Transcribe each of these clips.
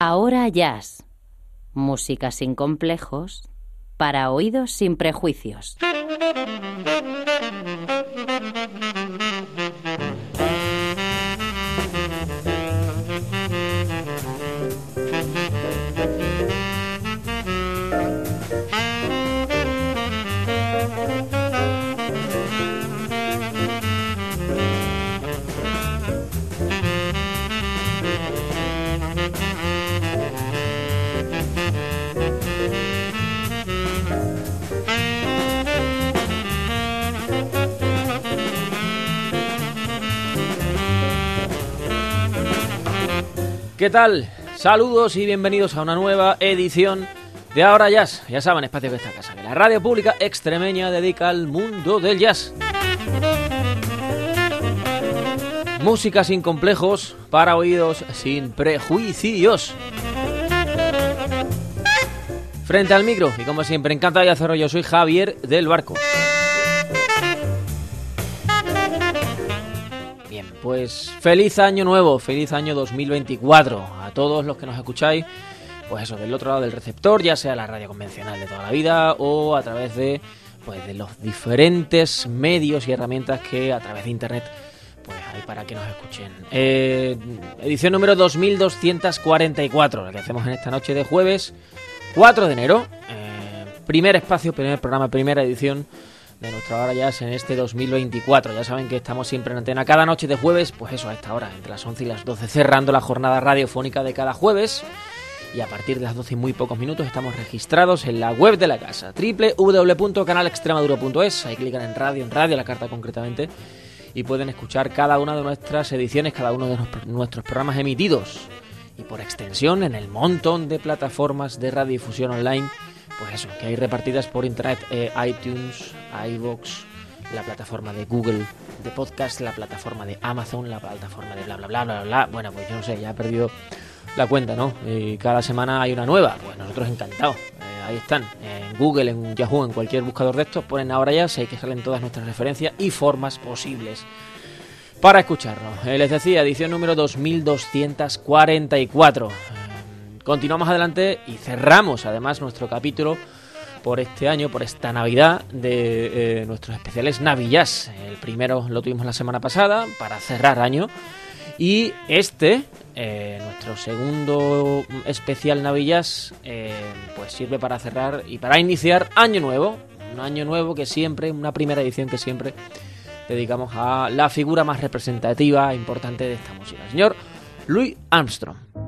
Ahora Jazz. Música sin complejos para oídos sin prejuicios. ¿Qué tal? Saludos y bienvenidos a una nueva edición de Ahora Jazz. Ya saben, espacio de esta casa, que la radio pública extremeña dedica al mundo del jazz. Música sin complejos, para oídos sin prejuicios. Frente al micro, y como siempre, encantado de hacerlo, yo soy Javier del Barco. Pues feliz año nuevo, feliz año 2024 a todos los que nos escucháis, pues eso, del otro lado del receptor, ya sea la radio convencional de toda la vida o a través de, pues, de los diferentes medios y herramientas que a través de internet pues hay para que nos escuchen. Eh, edición número 2244, la que hacemos en esta noche de jueves 4 de enero. Eh, primer espacio, primer programa, primera edición de nuestra hora jazz en este 2024. Ya saben que estamos siempre en antena cada noche de jueves, pues eso, a esta hora, entre las 11 y las 12, cerrando la jornada radiofónica de cada jueves. Y a partir de las 12 y muy pocos minutos estamos registrados en la web de la casa, www.canalextremaduro.es. Ahí clican en radio, en radio, la carta concretamente, y pueden escuchar cada una de nuestras ediciones, cada uno de nuestros programas emitidos. Y por extensión, en el montón de plataformas de radiodifusión online pues eso, que hay repartidas por internet, eh, iTunes, iVoox, la plataforma de Google de podcast, la plataforma de Amazon, la plataforma de bla bla bla bla bla. Bueno, pues yo no sé, ya he perdido la cuenta, ¿no? Y cada semana hay una nueva, pues nosotros encantados. Eh, ahí están, en Google, en Yahoo, en cualquier buscador de estos, ponen ahora ya, sé que salen todas nuestras referencias y formas posibles para escucharnos. Eh, les decía, edición número 2244. Continuamos adelante y cerramos además nuestro capítulo por este año, por esta Navidad de eh, nuestros especiales Navillas. El primero lo tuvimos la semana pasada para cerrar año y este, eh, nuestro segundo especial Navillas, eh, pues sirve para cerrar y para iniciar año nuevo. Un año nuevo que siempre, una primera edición que siempre dedicamos a la figura más representativa e importante de esta música, el señor Louis Armstrong.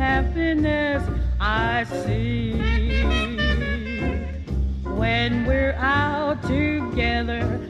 happiness I see. when we're out together,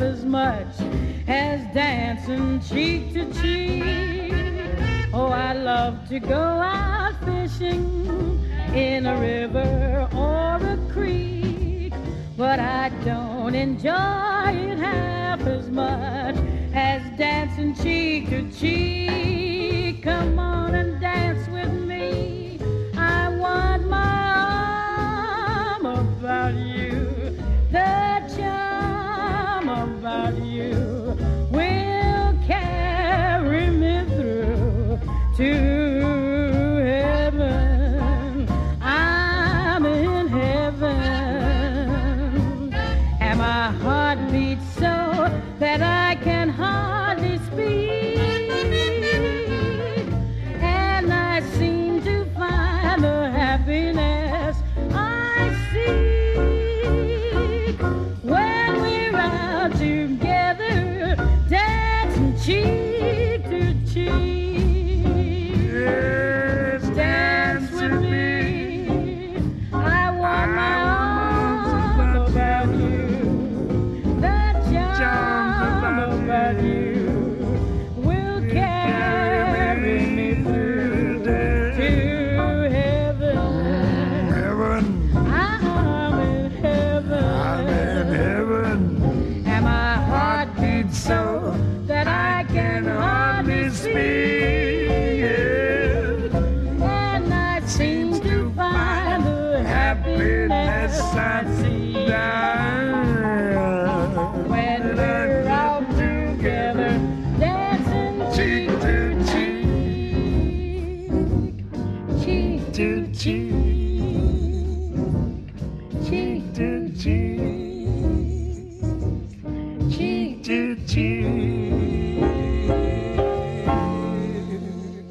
as much as dancing cheek to cheek. Oh, I love to go out fishing in a river or a creek, but I don't enjoy it half as much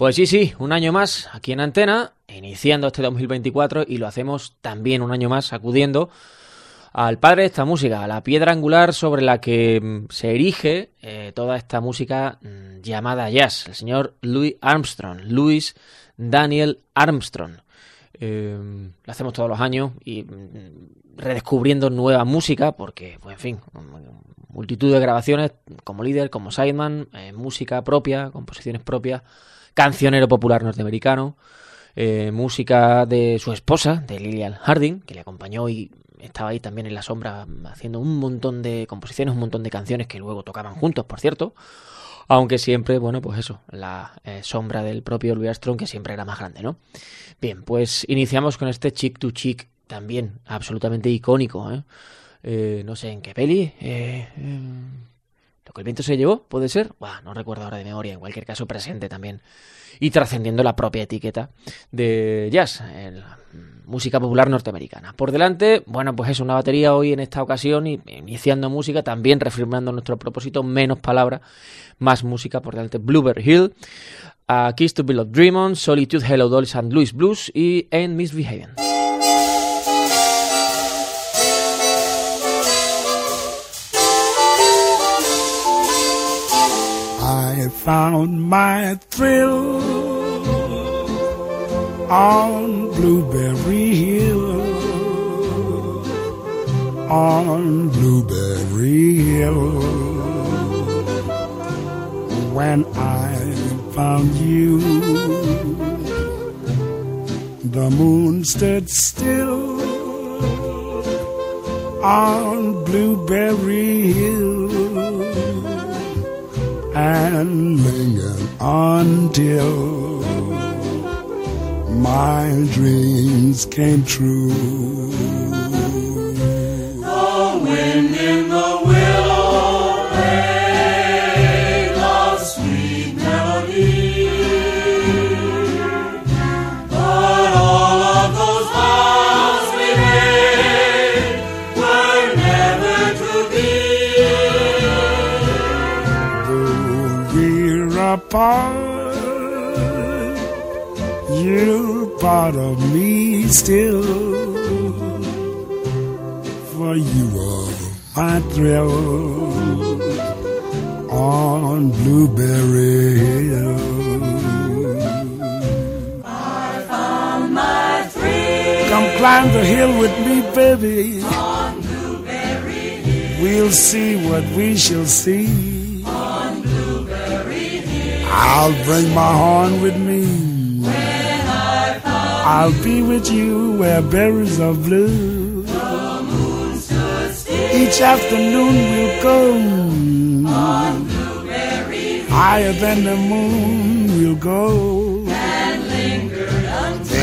Pues sí, sí, un año más aquí en Antena, iniciando este 2024 y lo hacemos también un año más acudiendo al padre de esta música, a la piedra angular sobre la que mm, se erige eh, toda esta música mm, llamada jazz, el señor Louis Armstrong, Louis Daniel Armstrong. Eh, lo hacemos todos los años y mm, redescubriendo nueva música, porque, pues en fin, multitud de grabaciones como líder, como sideman, eh, música propia, composiciones propias, cancionero popular norteamericano, eh, música de su esposa, de Lillian Harding, que le acompañó y estaba ahí también en la sombra haciendo un montón de composiciones, un montón de canciones que luego tocaban juntos, por cierto. Aunque siempre, bueno, pues eso, la eh, sombra del propio Louis Armstrong, que siempre era más grande, ¿no? Bien, pues iniciamos con este Chick to Chick, también absolutamente icónico, ¿eh? Eh, no sé en qué peli. eh, eh, lo que el viento se llevó, puede ser. Buah, no recuerdo ahora de memoria, en cualquier caso presente también. Y trascendiendo la propia etiqueta de jazz, el- música popular norteamericana. Por delante, bueno, pues es una batería hoy en esta ocasión, y iniciando música, también reafirmando nuestro propósito, menos palabras, más música. Por delante, Bluebird Hill, a Kiss to Bill of Dream On, Solitude, Hello Dolls and Louis Blues y Ain't Misbehaving. Found my thrill on Blueberry Hill. On Blueberry Hill. When I found you, the moon stood still on Blueberry Hill and lingered until my dreams came true. The wind in the willow we're you're part of me still. For you are my thrill on Blueberry Hill. Come climb the hill with me, baby. We'll see what we shall see. I'll bring my horn with me. I'll be with you where berries are blue. Each afternoon we'll go. Higher than the moon we'll go.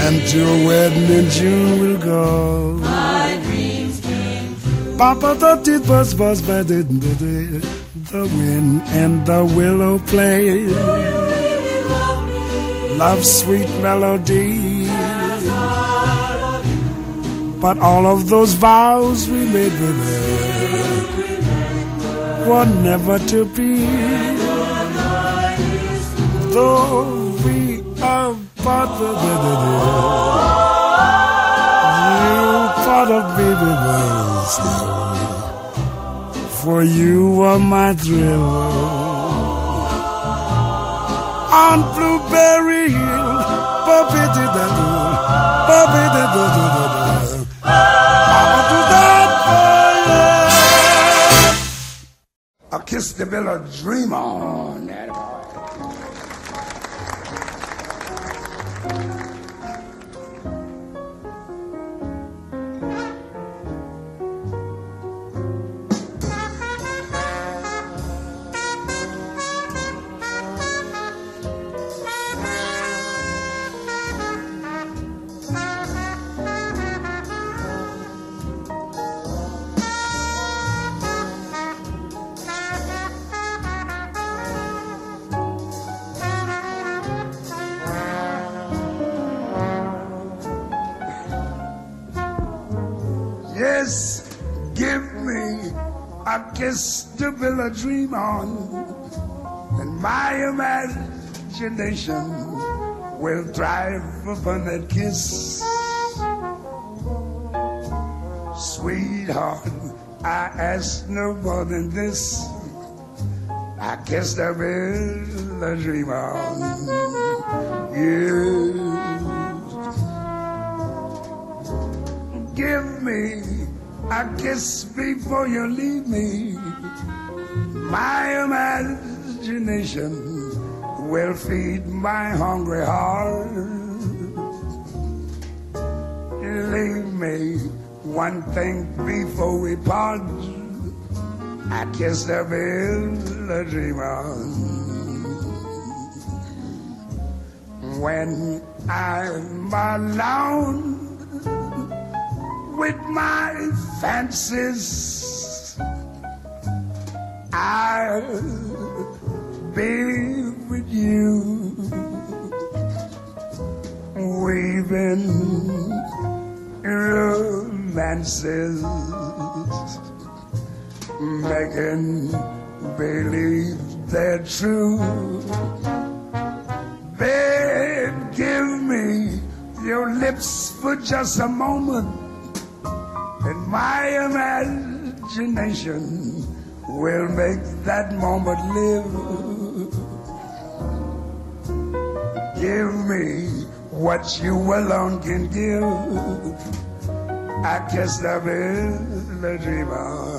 And to a wedding in June we'll go. My dreams came true. Papa the tit buzz buzz ba did wind and the willow play. Love's sweet melody. But all of those vows we made with her were never to be. Though we are part of it, you part of me with us. For you are my thrill on Blueberry Hill. I'ma do that for you. A kiss the bill of dream on. Kiss to build a dream on, and my imagination will thrive upon that kiss. Sweetheart, I ask no more than this. I kiss to build a dream on. Yeah. Give me a kiss before you leave me. My imagination will feed my hungry heart. Leave me one thing before we part. I kiss the bill a dream on. When I'm alone with my fancies. I'll be with you, weaving romances, making believe they're true. Babe, give me your lips for just a moment and my imagination will make that moment live. Give me what you alone can give. I guess I will the dreamer.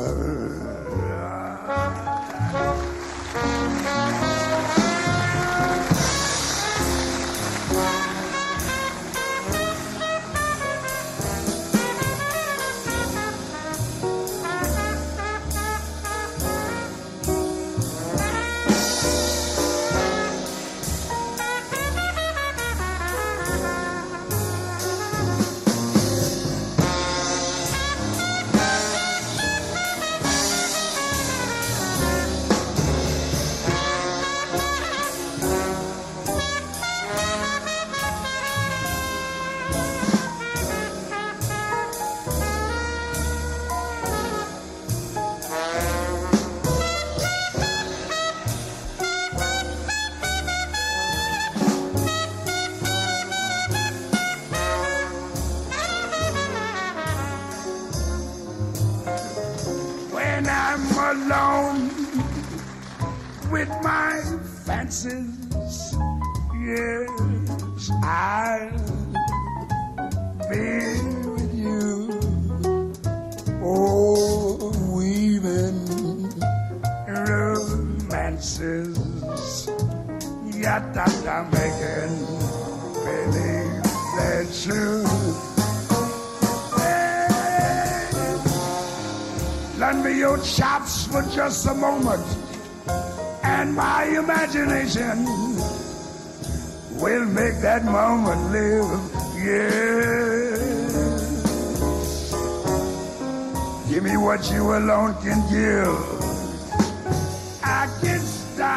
Yet I'm making believe they're true. Lend me your chops for just a moment, and my imagination will make that moment live. Yeah. Give me what you alone can give.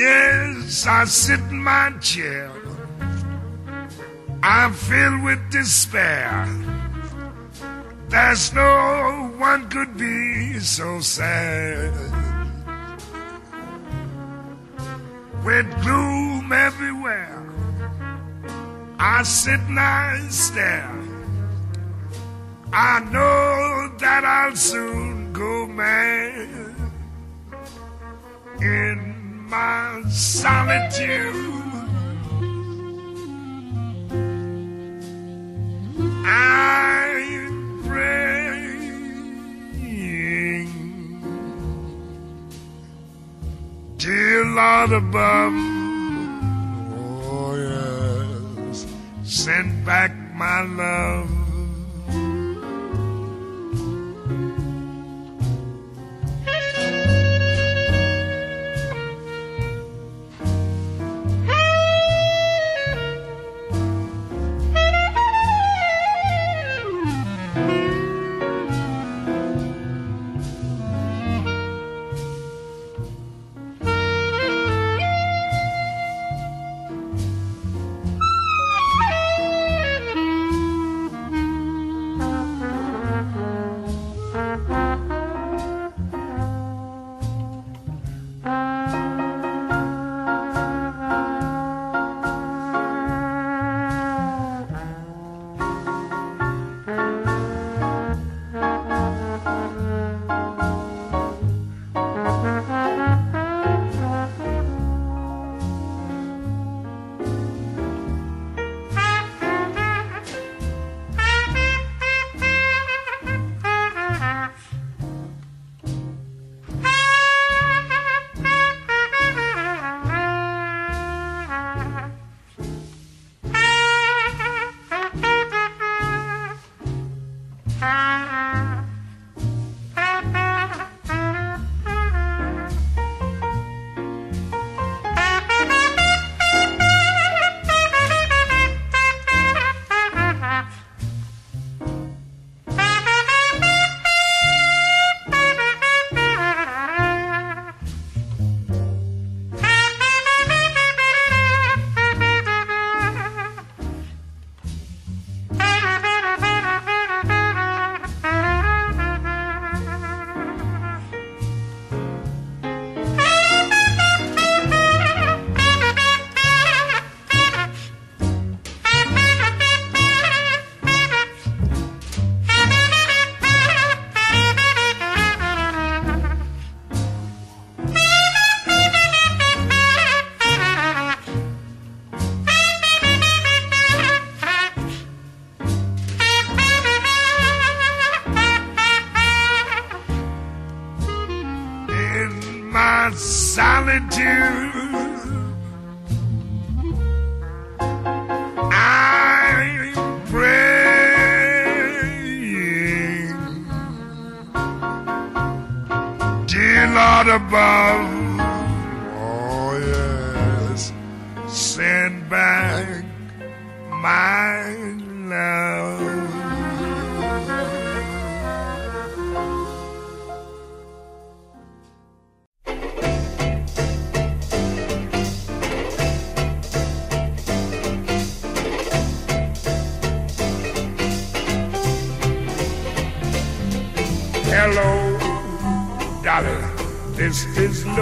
Yes, I sit in my chair. I'm filled with despair. There's no one could be so sad. With gloom everywhere, I sit and I stare. I know that I'll soon go mad in my solitude. I'm praying, dear Lord above, oh yes, send back my love.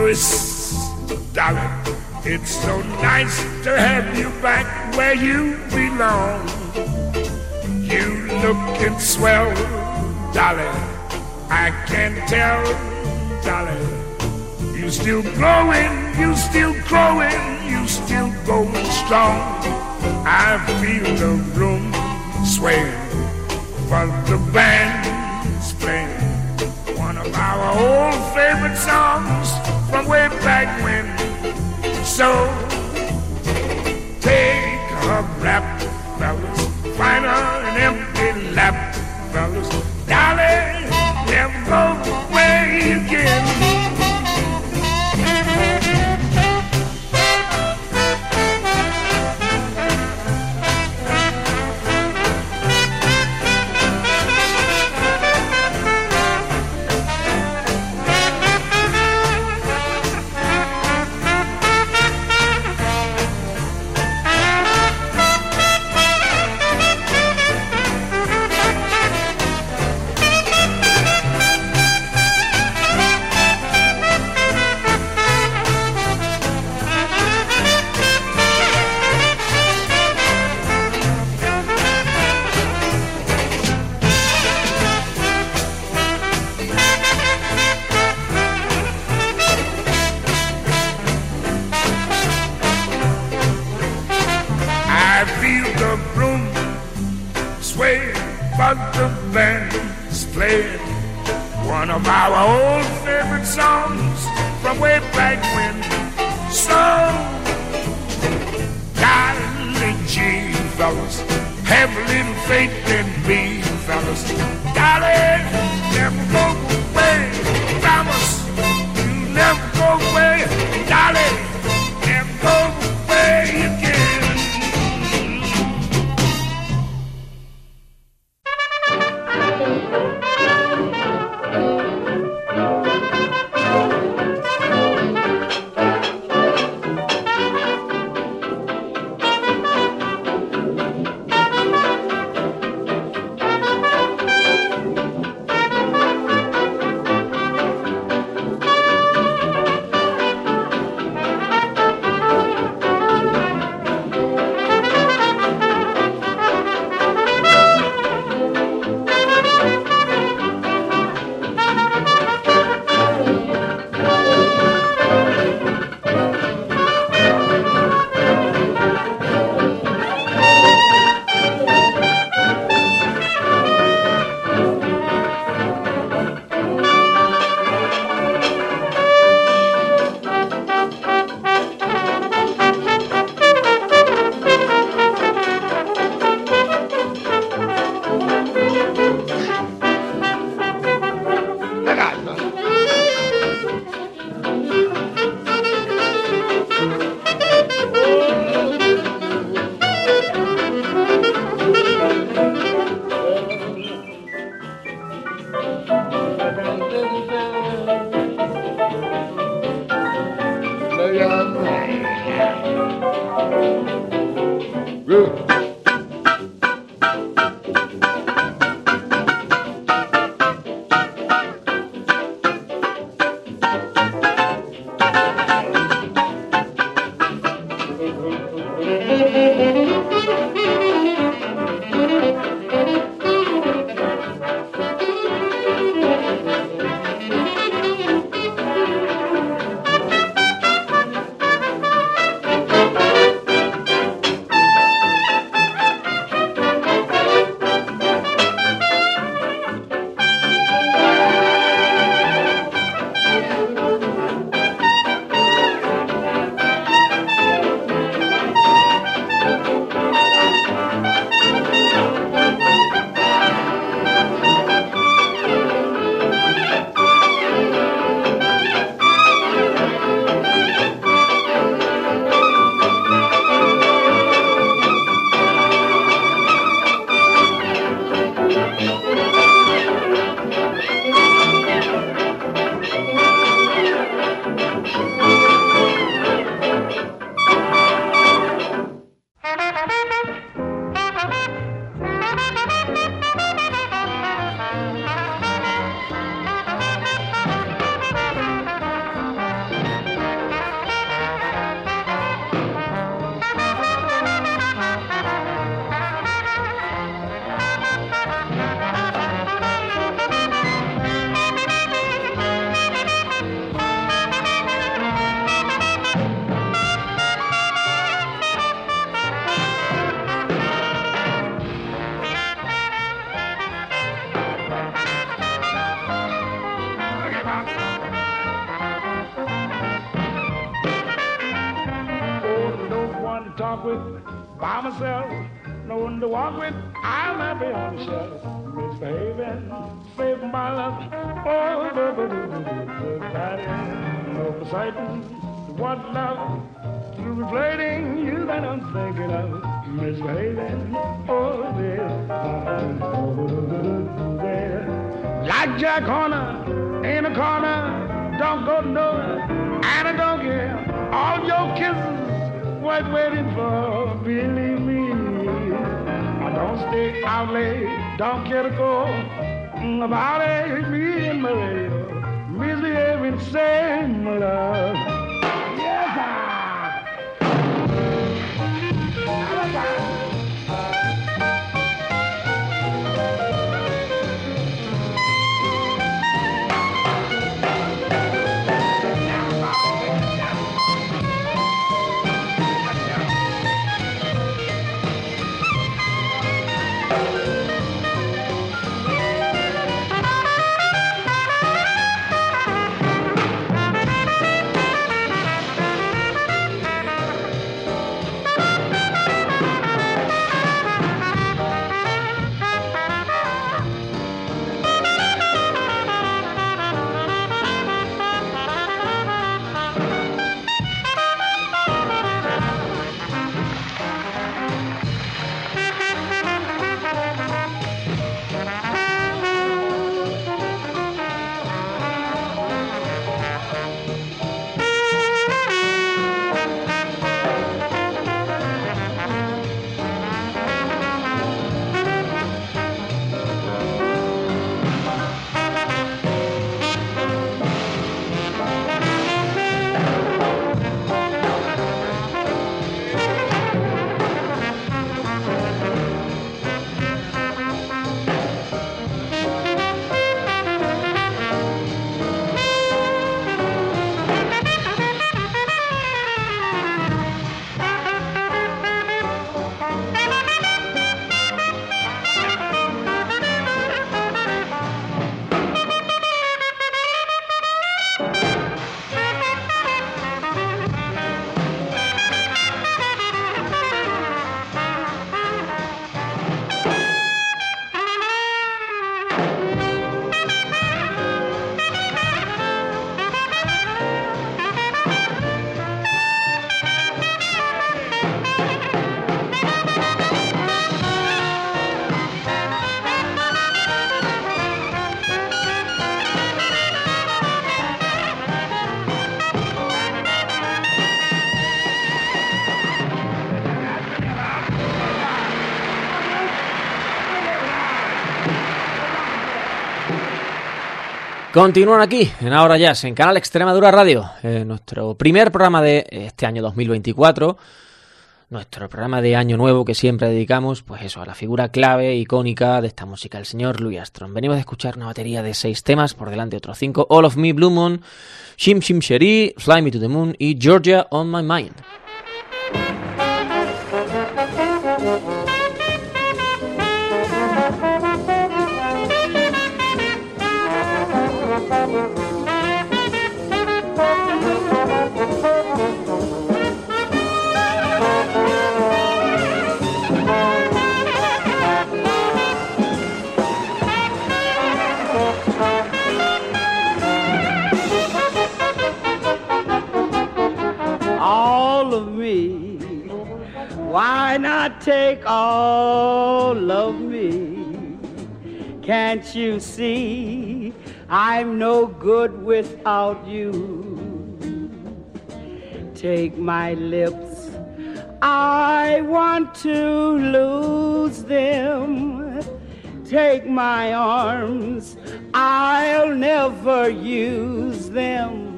Is Louis, Dolly. It's so nice to have you back where you belong. You looking swell, Dolly. I can tell, Dolly. You still growing, you still growing, you still going strong. I feel the room sway, but the band's playing one of our old favorite songs from way back when. So take a rap, fellas, find her an empty lap, fellas. Darling, never away again. But the band's playing one of our old favorite songs from way back when. So, darling G, fellas, have a little faith in me, fellas. Darling, to with. I'm happy on the shelf. Misbehaving, saving my love. Oh, the, the, the, the. What love? Through reflating you that I'm thinking of. Misbehaving, oh. Oh, there. Like Jack Horner in a corner, don't go nowhere, and I don't care. All your kisses, what waiting for? Believe don't stay out late, don't care to go about it. Me and radio, misbehaving, same love. Continúan aquí, en Ahora Jazz, en Canal Extremadura Radio, eh, nuestro primer programa de este año 2024, nuestro programa de Año Nuevo que siempre dedicamos, pues eso, a la figura clave, icónica de esta música, el señor Louis Armstrong. Venimos de escuchar una batería de seis temas, por delante otros cinco, All of Me, Blue Moon, Shim Shim Sheri, Fly Me to the Moon y Georgia on My Mind. Not take all of me? Can't you see I'm no good without you? Take my lips, I want to lose them. Take my arms, I'll never use them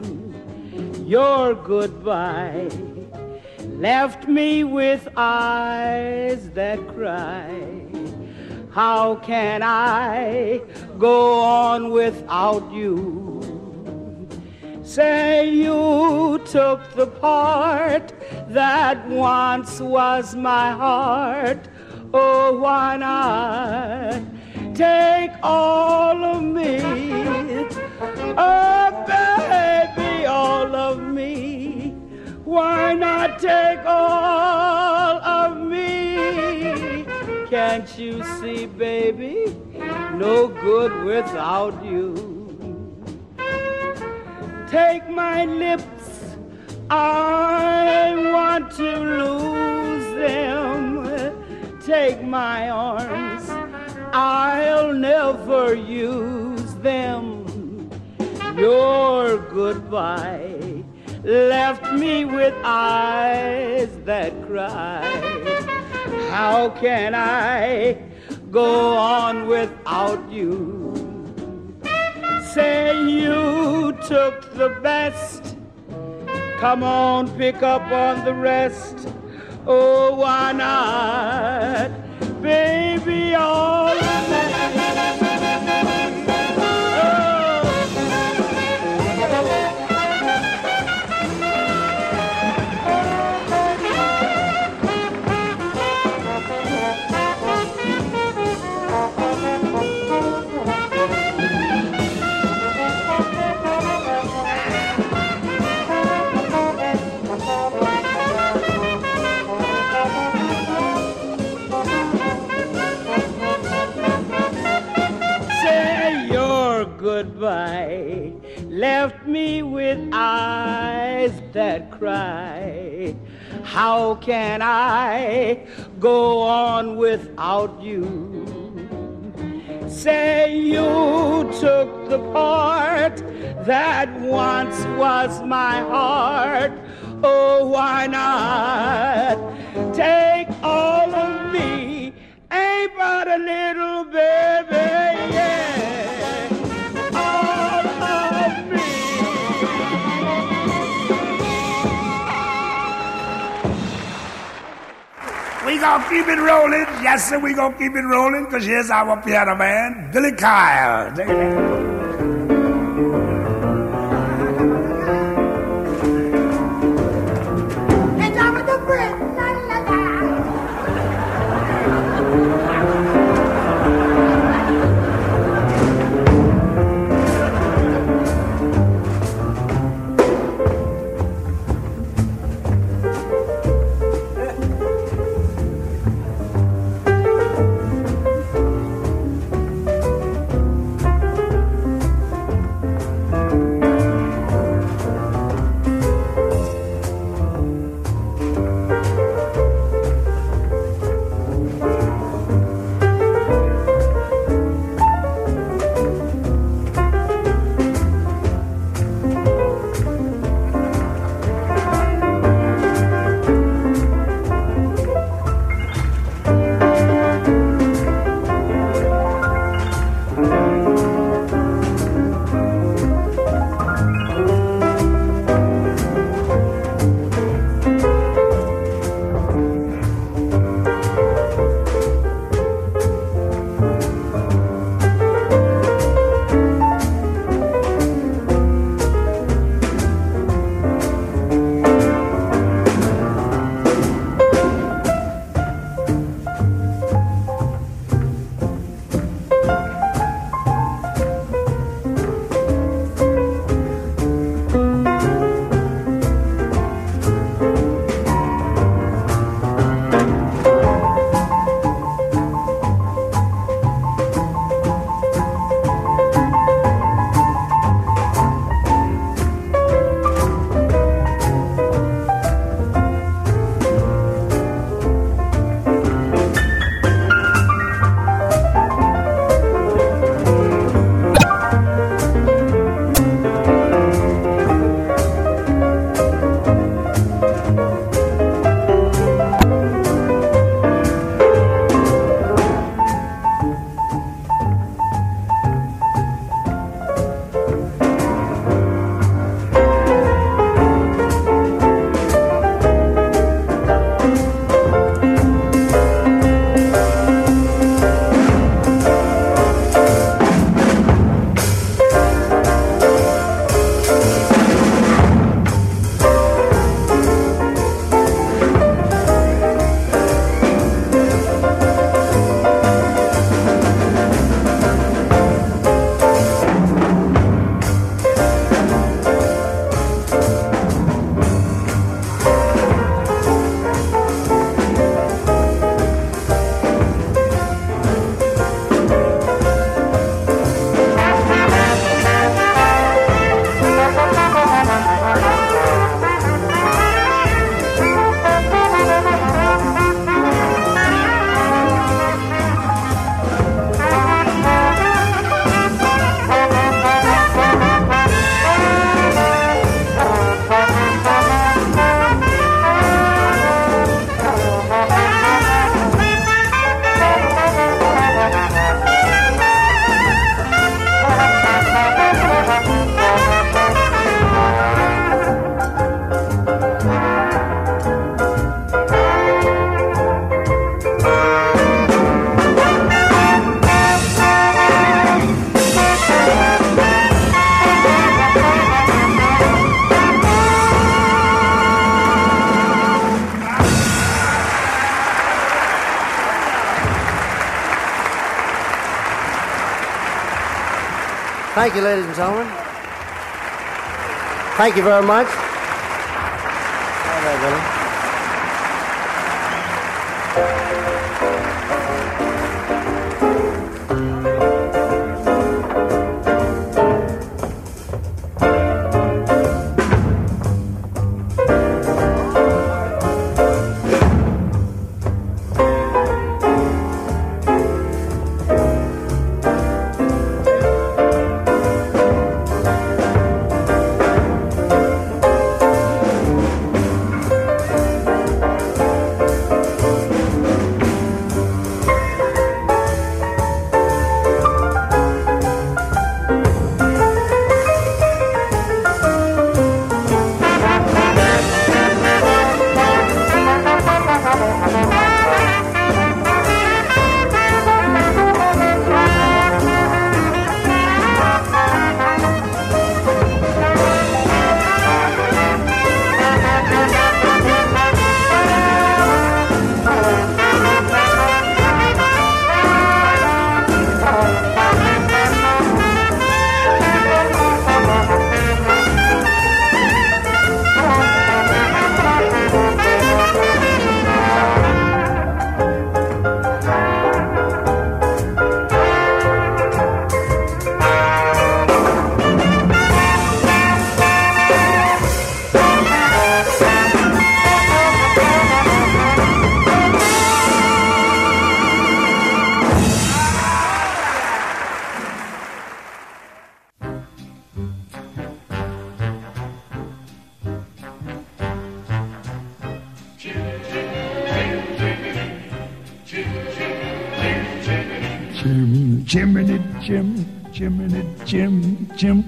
your goodbye left me with eyes that cry. How can I go on without you? Say you took the part that once was my heart. Oh, why not take all of me? Oh, baby, all of me. Why not take all of me? Can't you see, baby? No good without you. Take my lips, I want to lose them. Take my arms, I'll never use them. Your goodbye left me with eyes that cry. How can I go on without you? Say you took the best. Come on, pick up on the rest. Oh, why not? Baby, all me with eyes that cry. How can I go on without you? Say you took the part that once was my heart. Oh, why not take all of me? Ain't but a little baby, yeah. We gonna keep it rolling. Yes, sir, we gonna keep it rolling because here's our piano man, Billy Kyle. Thank you, ladies and gentlemen. Thank you very much.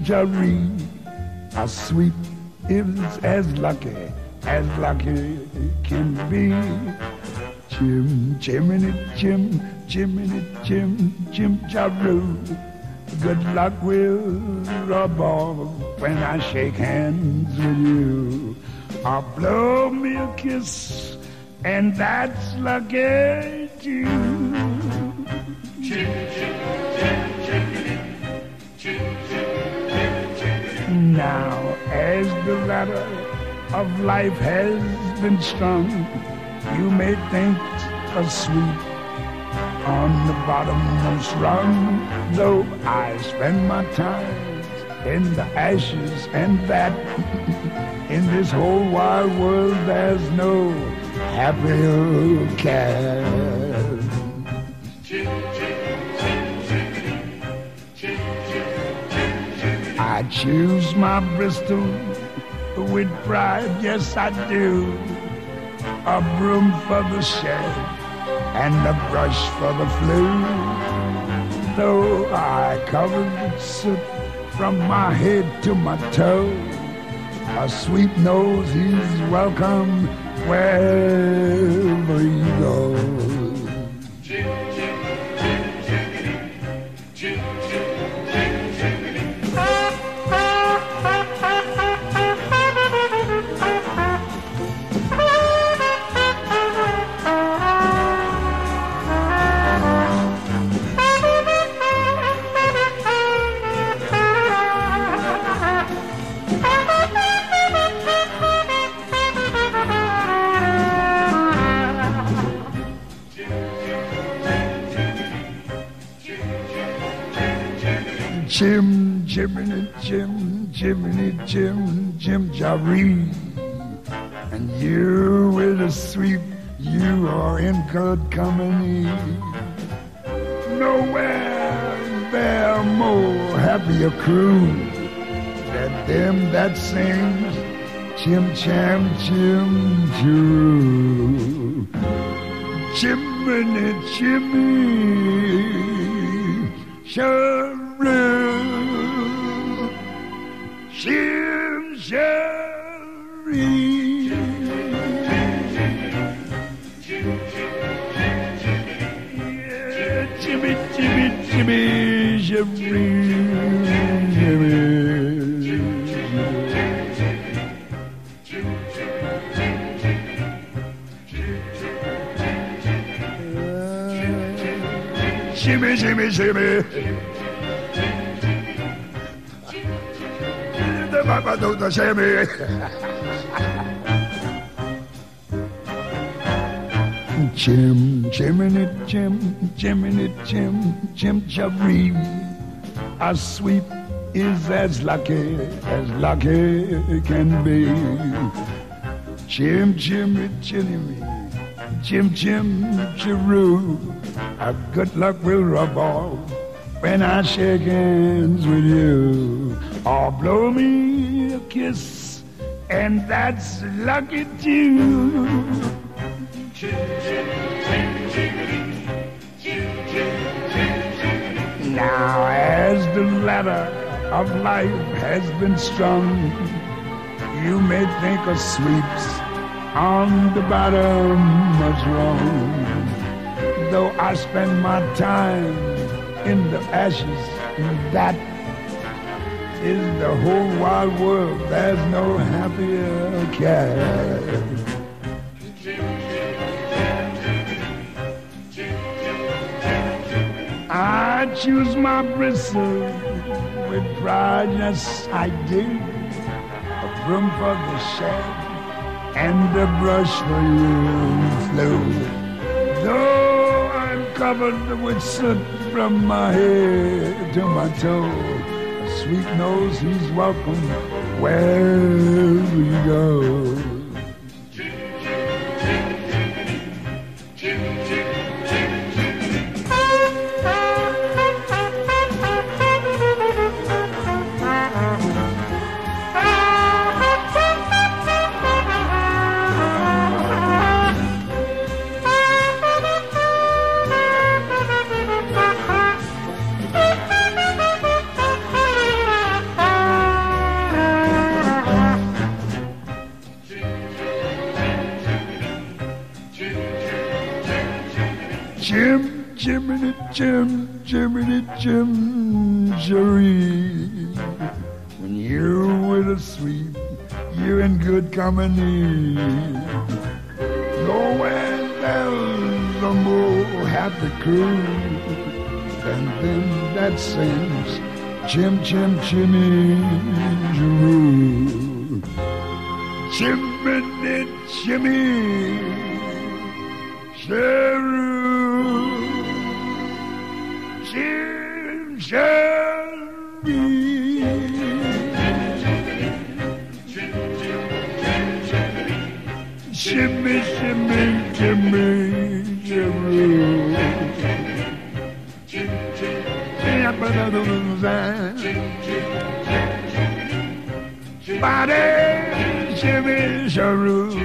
Jim, Jim Jaree. How sweet is as lucky as lucky can be. Jim, Jiminy Jim, Jiminy Jim, Jim Jaroo. Good luck will rub off when I shake hands with you. I'll blow me a kiss, and that's lucky too. Now, as the ladder of life has been strung, you may think a sweet on the bottommost rung, though I spend my time in the ashes and that in this whole wide world there's no happier cat. I choose my Bristol with pride, yes I do. A broom for the shed and a brush for the flue. Though I covered with soot from my head to my toe, a sweet nose he's welcome wherever he goes. Jiminy Jim, Jiminy Jim, Jim Jaree. And you with a sweep, you are in good company. Nowhere is there more happier crew than them that sings Chim Cham Chim Choo. Chimney Chimney Sharoo. Jimmy, Jimmy, Jimmy, Jimmy. Jimmy, Jimmy, Jimmy. Papa do the shammy. Chim, chimney, chim, chimney, chim, chim, cheree. A sweep is as lucky as lucky can be. Chim, chimney, chimney, chim, chim, chiroo. A good luck will rub off when I shake hands with you. Or blow me kiss, and that's lucky too. Now, as the ladder of life has been strung, you may think a sweeps on the bottom much wrong. Though I spend my time in the ashes, that is the whole wide world. There's no happier cat. I choose my bristle with pride, yes I do. A broom for the shed and a brush for you, Flo. Though I'm covered with soot from my head to my toe, a sweet nose he's welcome wherever you go. Jim, Jiminy, Jim, Jerry. When you're with a sweet, you're in good company. Nowhere there's a more happy crew than them that sings Jim, Jim, Jimmy, Jeroo. Jiminy, Jimmy. Cheru, Body, shimmy, Cheru.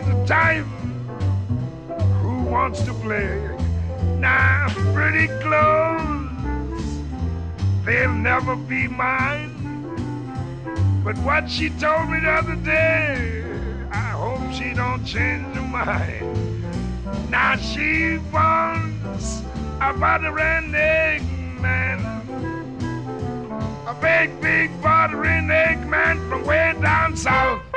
She's the time. who wants to play. Now, pretty clothes, they'll never be mine. But what she told me the other day, I hope she don't change her mind. Now she wants a butter and egg man. A big, big butter and egg man from way down south.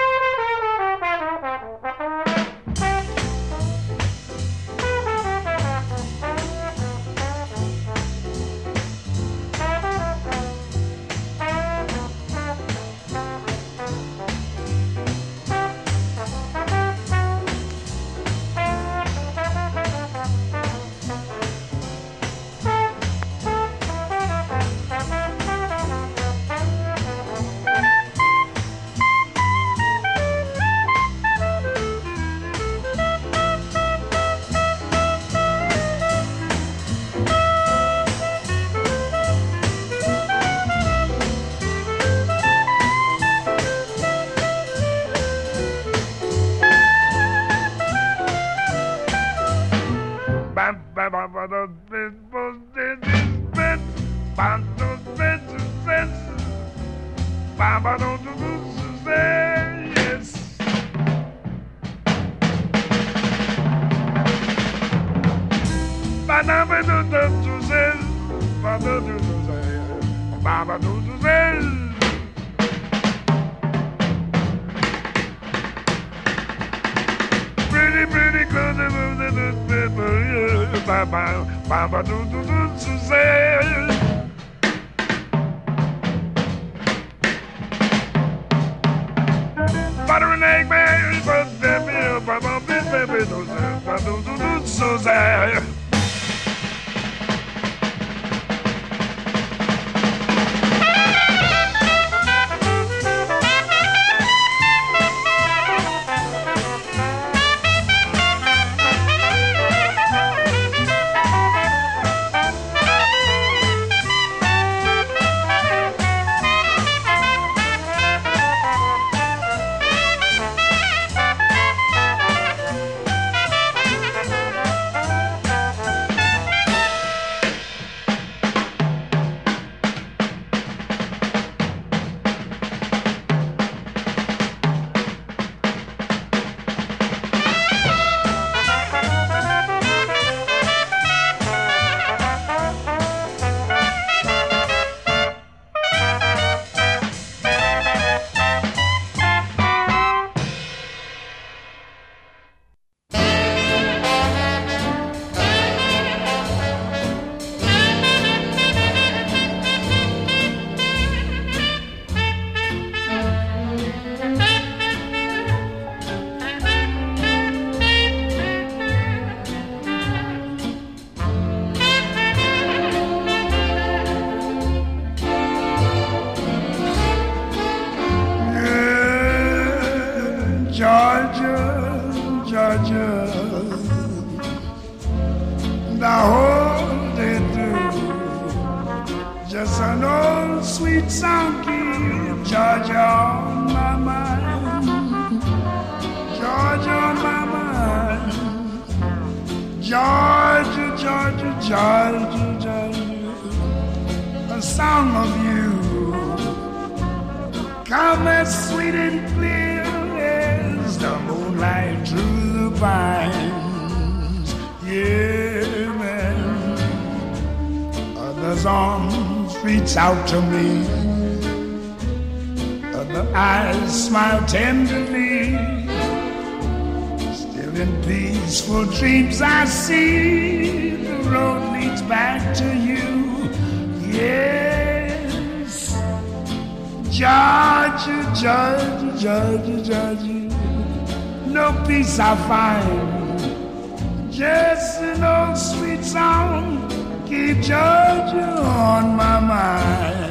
Suzanne. Butter and egg, baby, but baby. Georgia, Georgia, Georgia, Georgia. A song of you. Come as sweet and clear as the moonlight through the vines. Yeah, man. Arms reach out to me. Other eyes smile tenderly. In peaceful dreams I see the road leads back to you. Yes. Georgia, Georgia, Georgia, Georgia. No peace I find. Just an old sweet song. Keep Georgia on my mind.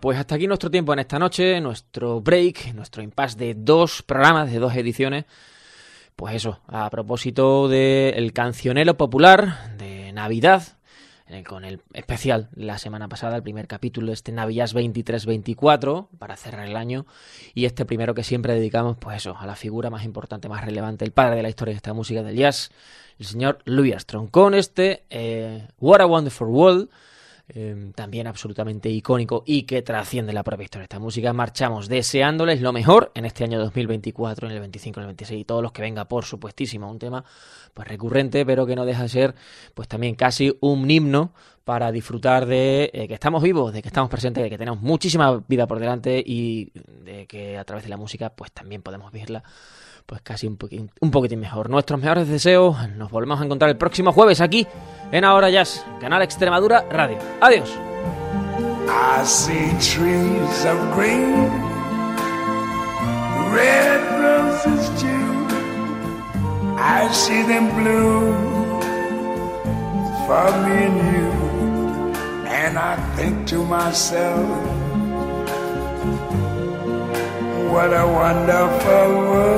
Pues hasta aquí nuestro tiempo en esta noche, nuestro break, nuestro impasse de dos programas, de dos ediciones. Pues eso, a propósito del cancionero popular de Navidad, eh, con el especial la semana pasada, el primer capítulo, este Navidad 23-24, para cerrar el año, y este primero que siempre dedicamos, pues eso, a la figura más importante, más relevante, el padre de la historia de esta música del jazz, el señor Louis Armstrong, con este eh, What a Wonderful World, eh, también absolutamente icónico y que trasciende la propia historia esta música. Marchamos deseándoles lo mejor en este año 2024, en el 25, en el 26 y todos los que venga, por supuestísimo, un tema pues recurrente, pero que no deja de ser pues también casi un himno para disfrutar de eh, que estamos vivos, de que estamos presentes, de que tenemos muchísima vida por delante y de que a través de la música pues también podemos vivirla pues casi un poquitín, un poquitín mejor. Nuestros mejores deseos, nos volvemos a encontrar el próximo jueves aquí en Ahora Jazz, Canal Extremadura Radio. Adiós. I see trees of green. I see them you. And I think to myself, what a wonderful world.